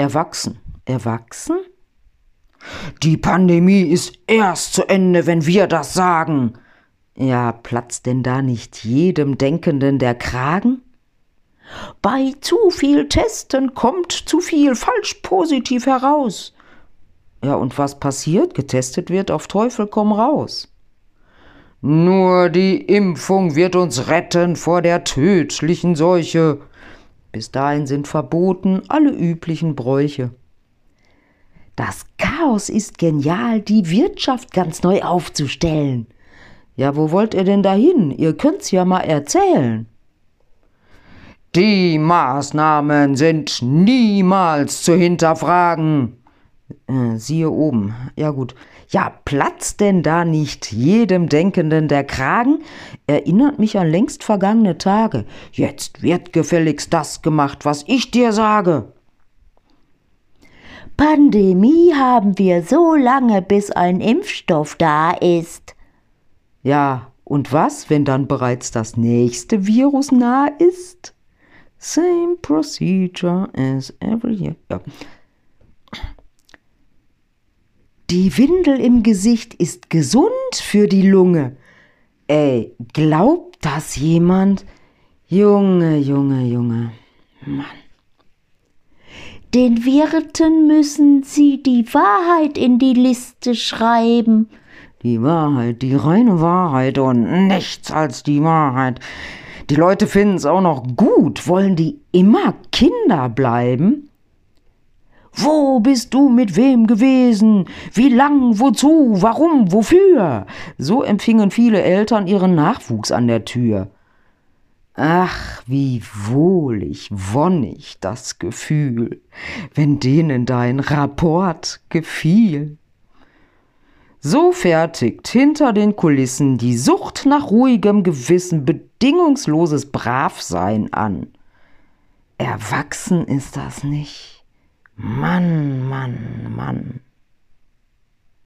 Erwachsen. Erwachsen? Die Pandemie ist erst zu Ende, wenn wir das sagen. Ja, platzt denn da nicht jedem Denkenden der Kragen? Bei zu viel Testen kommt zu viel falsch positiv heraus. Ja, und was passiert? Getestet wird auf Teufel komm raus. Nur die Impfung wird uns retten vor der tödlichen Seuche. Bis dahin sind verboten alle üblichen Bräuche. Das Chaos ist genial, die Wirtschaft ganz neu aufzustellen. Ja, wo wollt ihr denn dahin? Ihr könnt's ja mal erzählen. Die Maßnahmen sind niemals zu hinterfragen. Äh, siehe oben. Ja gut. Ja, platzt denn da nicht jedem Denkenden der Kragen? Erinnert mich an längst vergangene Tage. Jetzt wird gefälligst das gemacht, was ich dir sage. Pandemie haben wir so lange, bis ein Impfstoff da ist. Ja, und was, wenn dann bereits das nächste Virus nah ist? Same procedure as every year. Ja. Die Windel im Gesicht ist gesund für die Lunge. Ey, glaubt das jemand? Junge, Junge, Junge. Mann. Den Wirten müssen Sie die Wahrheit in die Liste schreiben. Die Wahrheit, die reine Wahrheit und nichts als die Wahrheit. Die Leute finden es auch noch gut. Wollen die immer Kinder bleiben? Wo bist du mit wem gewesen? Wie lang, wozu, warum, wofür? So empfingen viele Eltern ihren Nachwuchs an der Tür. Ach, wie wohlig, wonnig das Gefühl, wenn denen dein Rapport gefiel. So fertigt hinter den Kulissen die Sucht nach ruhigem Gewissen bedingungsloses Bravsein an. Erwachsen ist das nicht. Mann, Mann, Mann.